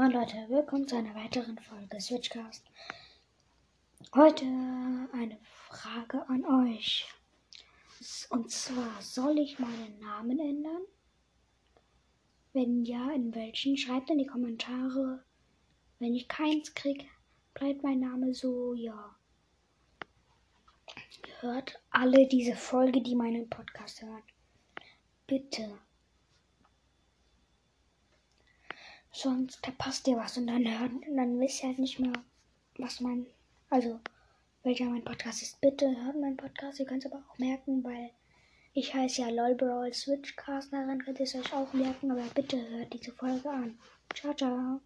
Moin Leute, willkommen zu einer weiteren Folge Switchcast. Heute eine Frage an euch. Und zwar, soll ich meinen Namen ändern? Wenn ja, in welchen? Schreibt in die Kommentare. Wenn ich keins krieg, bleibt mein Name so, ja. Hört alle diese Folge, die meinen Podcast hören. Bitte. Sonst verpasst ihr was und dann dann wisst ihr halt nicht mehr, was mein, also welcher mein Podcast ist. Bitte hört meinen Podcast, ihr könnt es aber auch merken, weil ich heiße ja LOLBRAwl Switchcast, daran könnt ihr es euch auch merken, aber bitte hört diese Folge an. Ciao, ciao.